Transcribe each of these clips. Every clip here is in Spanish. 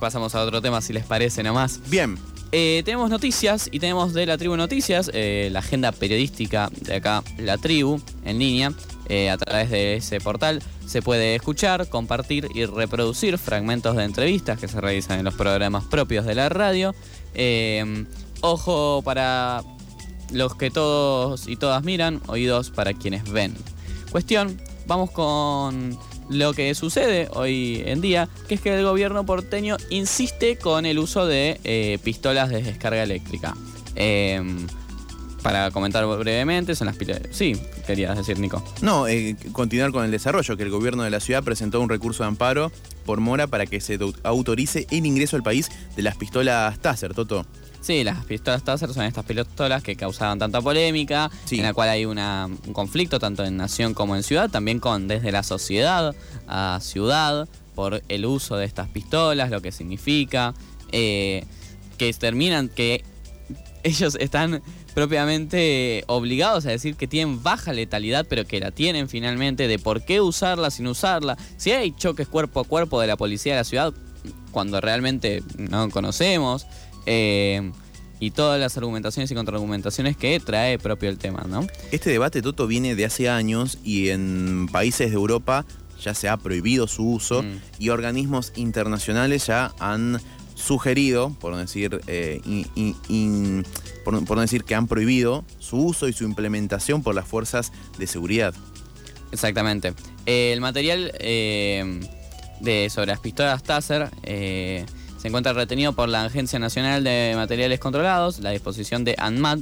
Pasamos a otro tema si les parece nomás. Bien. Eh, tenemos noticias y tenemos de la tribu noticias, eh, la agenda periodística de acá, la tribu, en línea, eh, a través de ese portal. Se puede escuchar, compartir y reproducir fragmentos de entrevistas que se realizan en los programas propios de la radio. ojo para los que todos y todas miran, oídos para quienes ven. Cuestión, vamos con lo que sucede hoy en día, que es que el gobierno porteño insiste con el uso de eh, pistolas de descarga eléctrica. Em, para comentar brevemente, son las pistolas. Sí, querías decir, Nico. No, eh, continuar con el desarrollo, que el gobierno de la ciudad presentó un recurso de amparo por mora para que se autorice el ingreso al país de las pistolas Taser, Toto. Sí, las pistolas Taser son estas pistolas que causaban tanta polémica, en la cual hay un conflicto tanto en nación como en ciudad, también con desde la sociedad a ciudad por el uso de estas pistolas, lo que significa, eh, que terminan que ellos están propiamente obligados a decir que tienen baja letalidad, pero que la tienen finalmente, de por qué usarla sin usarla. Si hay choques cuerpo a cuerpo de la policía de la ciudad, cuando realmente no conocemos. Eh, y todas las argumentaciones y contraargumentaciones que trae propio el tema, ¿no? Este debate, Toto, viene de hace años y en países de Europa ya se ha prohibido su uso mm. y organismos internacionales ya han sugerido, por decir, eh, por, decir que han prohibido su uso y su implementación por las fuerzas de seguridad. Exactamente. el material eh, de, sobre las pistolas Taser se encuentra retenido por la Agencia Nacional de Materiales Controlados. La disposición de ANMAT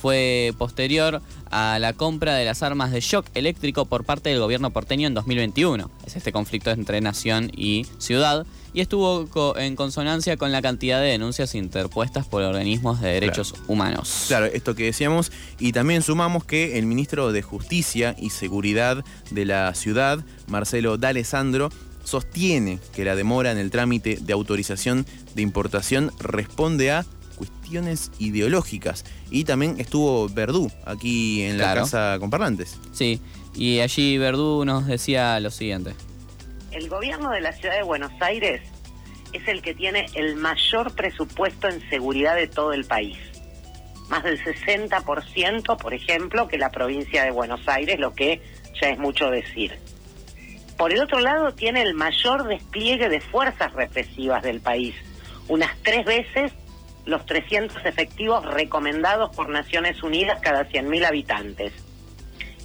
fue posterior a la compra de las armas de shock eléctrico por parte del gobierno porteño en 2021. Es este conflicto entre nación y ciudad y estuvo en consonancia con la cantidad de denuncias interpuestas por organismos de derechos humanos. Claro, esto que decíamos, y también sumamos que el ministro de Justicia y Seguridad de la ciudad, Marcelo D'Alessandro, sostiene que la demora en el trámite de autorización de importación responde a cuestiones ideológicas. Y también estuvo Verdú aquí en la casa con parlantes. Sí, y allí Verdú nos decía lo siguiente. El gobierno de la ciudad de Buenos Aires es el que tiene el mayor presupuesto en seguridad de todo el país. Más del 60%, por ejemplo, que la provincia de Buenos Aires, lo que ya es mucho decir. Por el otro lado, tiene el mayor despliegue de fuerzas represivas del país, unas tres veces los 300 efectivos recomendados por Naciones Unidas cada 100.000 habitantes.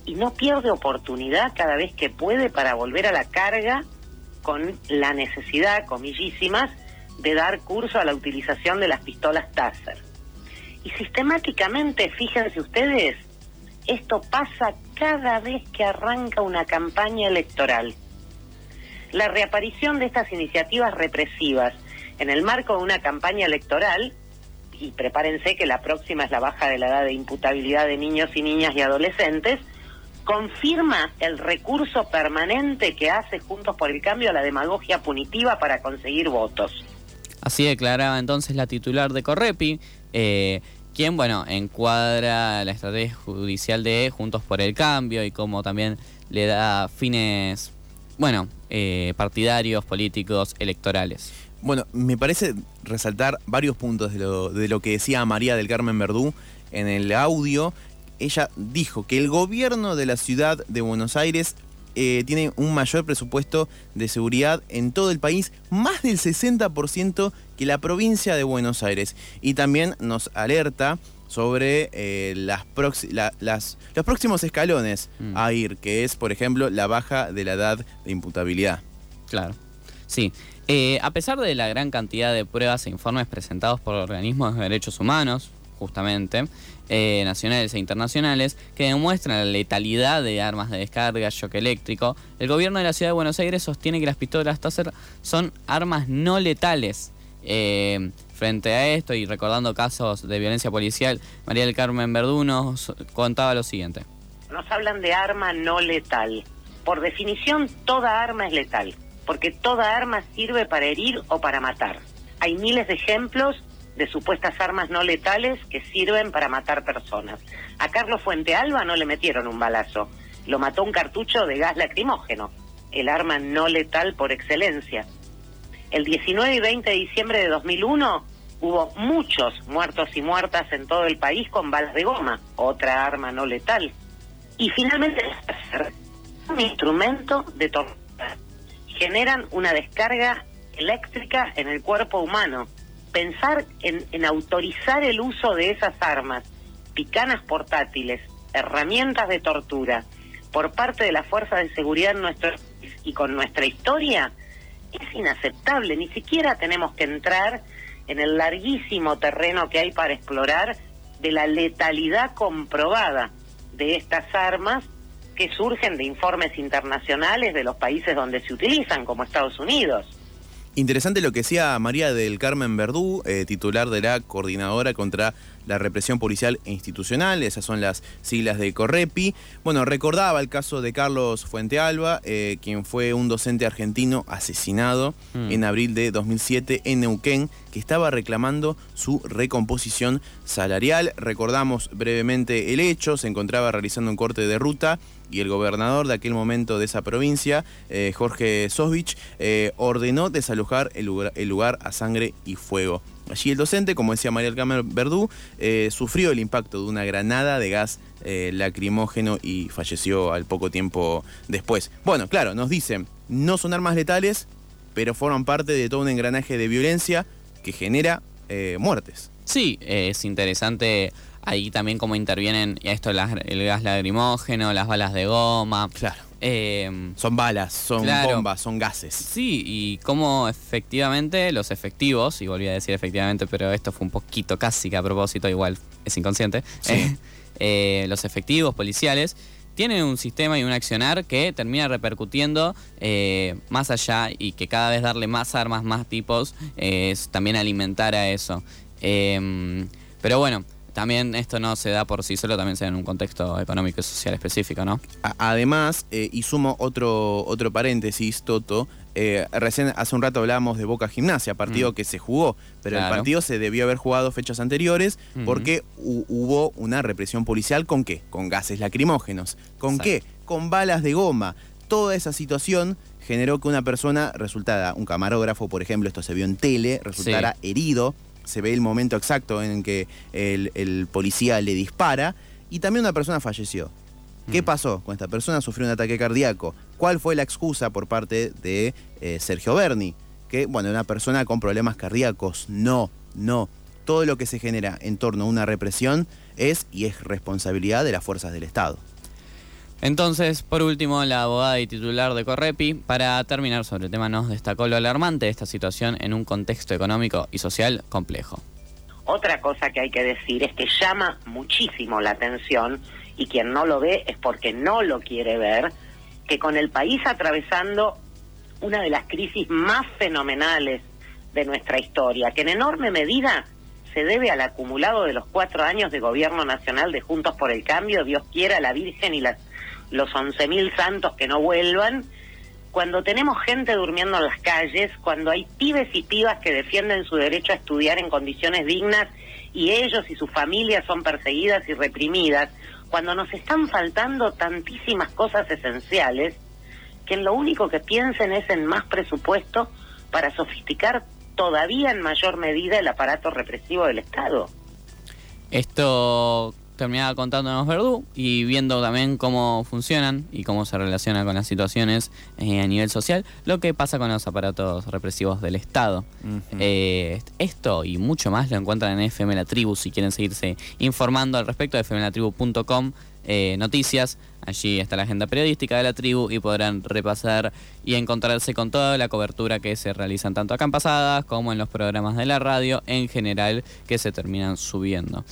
Y no pierde oportunidad cada vez que puede para volver a la carga con la necesidad, comillísimas, de dar curso a la utilización de las pistolas Taser. Y sistemáticamente, fíjense ustedes, esto pasa cada vez que arranca una campaña electoral la reaparición de estas iniciativas represivas en el marco de una campaña electoral, y prepárense que la próxima es la baja de la edad de imputabilidad de niños y niñas y adolescentes, confirma el recurso permanente que hace Juntos por el Cambio a la demagogia punitiva para conseguir votos. Así declaraba entonces la titular de Correpi, eh, quien, bueno, encuadra la estrategia judicial de Juntos por el Cambio y cómo también le da fines bueno, eh, partidarios, políticos, electorales. Bueno, me parece resaltar varios puntos de lo, de lo que decía María del Carmen Verdú en el audio. Ella dijo que el gobierno de la ciudad de Buenos Aires eh, tiene un mayor presupuesto de seguridad en todo el país, más del 60% que la provincia de Buenos Aires. Y también nos alerta sobre eh, las, las, los próximos escalones mm. a ir, que es, por ejemplo, la baja de la edad de imputabilidad. Claro, sí. Eh, a pesar de la gran cantidad de pruebas e informes presentados por organismos de derechos humanos, justamente, eh, nacionales e internacionales, que demuestran la letalidad de armas de descarga, shock eléctrico, el gobierno de la ciudad de Buenos Aires sostiene que las pistolas Taser son armas no letales. Frente a esto y recordando casos de violencia policial, María del Carmen Verduno contaba lo siguiente. Nos hablan de arma no letal. Por definición, toda arma es letal, porque toda arma sirve para herir o para matar. Hay miles de ejemplos de supuestas armas no letales que sirven para matar personas. A Carlos Fuentealba no le metieron un balazo, lo mató un cartucho de gas lacrimógeno, el arma no letal por excelencia. El 19 y 20 de diciembre de 2001 hubo muchos muertos y muertas en todo el país con balas de goma, otra arma no letal. Y finalmente un instrumento de tortura. Generan una descarga eléctrica en el cuerpo humano. Pensar en, autorizar el uso de esas armas, picanas portátiles, herramientas de tortura, por parte de la fuerza de seguridad en nuestro y con nuestra historia, es inaceptable. Ni siquiera tenemos que entrar en el larguísimo terreno que hay para explorar de la letalidad comprobada de estas armas que surgen de informes internacionales de los países donde se utilizan, como Estados Unidos. Interesante lo que decía María del Carmen Verdú, eh, titular de la Coordinadora contra la Represión Policial e Institucional, esas son las siglas de Correpi. Bueno, recordaba el caso de Carlos Fuentealba, eh, quien fue un docente argentino asesinado mm. en abril de 2007 en Neuquén, que estaba reclamando su recomposición salarial. Recordamos brevemente el hecho, se encontraba realizando un corte de ruta y el gobernador de aquel momento de esa provincia, eh, Jorge Sosvich, eh, ordenó desalojar el lugar, a sangre y fuego. Allí el docente, como decía María Carmen Verdú, eh, sufrió el impacto de una granada de gas lacrimógeno y falleció al poco tiempo después. Bueno, claro, nos dicen, no son armas letales, pero forman parte de todo un engranaje de violencia que genera muertes. Sí, es interesante ahí también como intervienen esto el gas lagrimógeno, las balas de goma. Claro. Em, son balas, son bombas, son gases. Sí, y cómo efectivamente los efectivos, y volví a decir efectivamente, pero esto fue un poquito casi que a propósito, igual es inconsciente, eh, los efectivos policiales tienen un sistema y un accionar que termina repercutiendo eh, más allá y que cada vez darle más armas, más tipos, es también alimentar a eso. Em, pero bueno, también esto no se da por sí solo, también se da en un contexto económico y social específico, ¿no? Además, eh, y sumo otro, otro paréntesis, Toto, eh, recién hace un rato hablábamos de Boca Gimnasia, partido mm. que se jugó, pero el partido se debió haber jugado fechas anteriores porque hubo una represión policial con qué? Con gases lacrimógenos. ¿Con qué? Con balas de goma. Toda esa situación generó que una persona resultara, un camarógrafo, por ejemplo, esto se vio en tele, resultara herido se ve el momento exacto en que el, policía le dispara y también una persona falleció. ¿Qué mm. pasó con esta persona? Sufrió un ataque cardíaco. ¿Cuál fue la excusa por parte de eh, Sergio Berni? Que, bueno, una persona con problemas cardíacos. No, no. Todo lo que se genera en torno a una represión es y es responsabilidad de las fuerzas del Estado. Entonces, por último, la abogada y titular de Correpi, para terminar sobre el tema, nos destacó lo alarmante de esta situación en un contexto económico y social complejo. Otra cosa que hay que decir es que llama muchísimo la atención, y quien no lo ve es porque no lo quiere ver, que con el país atravesando una de las crisis más fenomenales de nuestra historia, que en enorme medida se debe al acumulado de los cuatro años de gobierno nacional de Juntos por el Cambio, Dios quiera, la Virgen y las los 11.000 santos que no vuelvan, cuando tenemos gente durmiendo en las calles, cuando hay pibes y pibas que defienden su derecho a estudiar en condiciones dignas y ellos y sus familias son perseguidas y reprimidas, cuando nos están faltando tantísimas cosas esenciales, que en lo único que piensen es en más presupuesto para sofisticar todavía en mayor medida el aparato represivo del Estado. Esto terminaba contándonos Verdú y viendo también cómo funcionan y cómo se relaciona con las situaciones eh, a nivel social, lo que pasa con los aparatos represivos del Estado. Eh, esto y mucho más lo encuentran en FM La Tribu si quieren seguirse informando al respecto fmlatribu.com. Eh, noticias. Allí está la agenda periodística de la tribu y podrán repasar y encontrarse con toda la cobertura que se realizan tanto acá en Pasadas como en los programas de la radio en general que se terminan subiendo.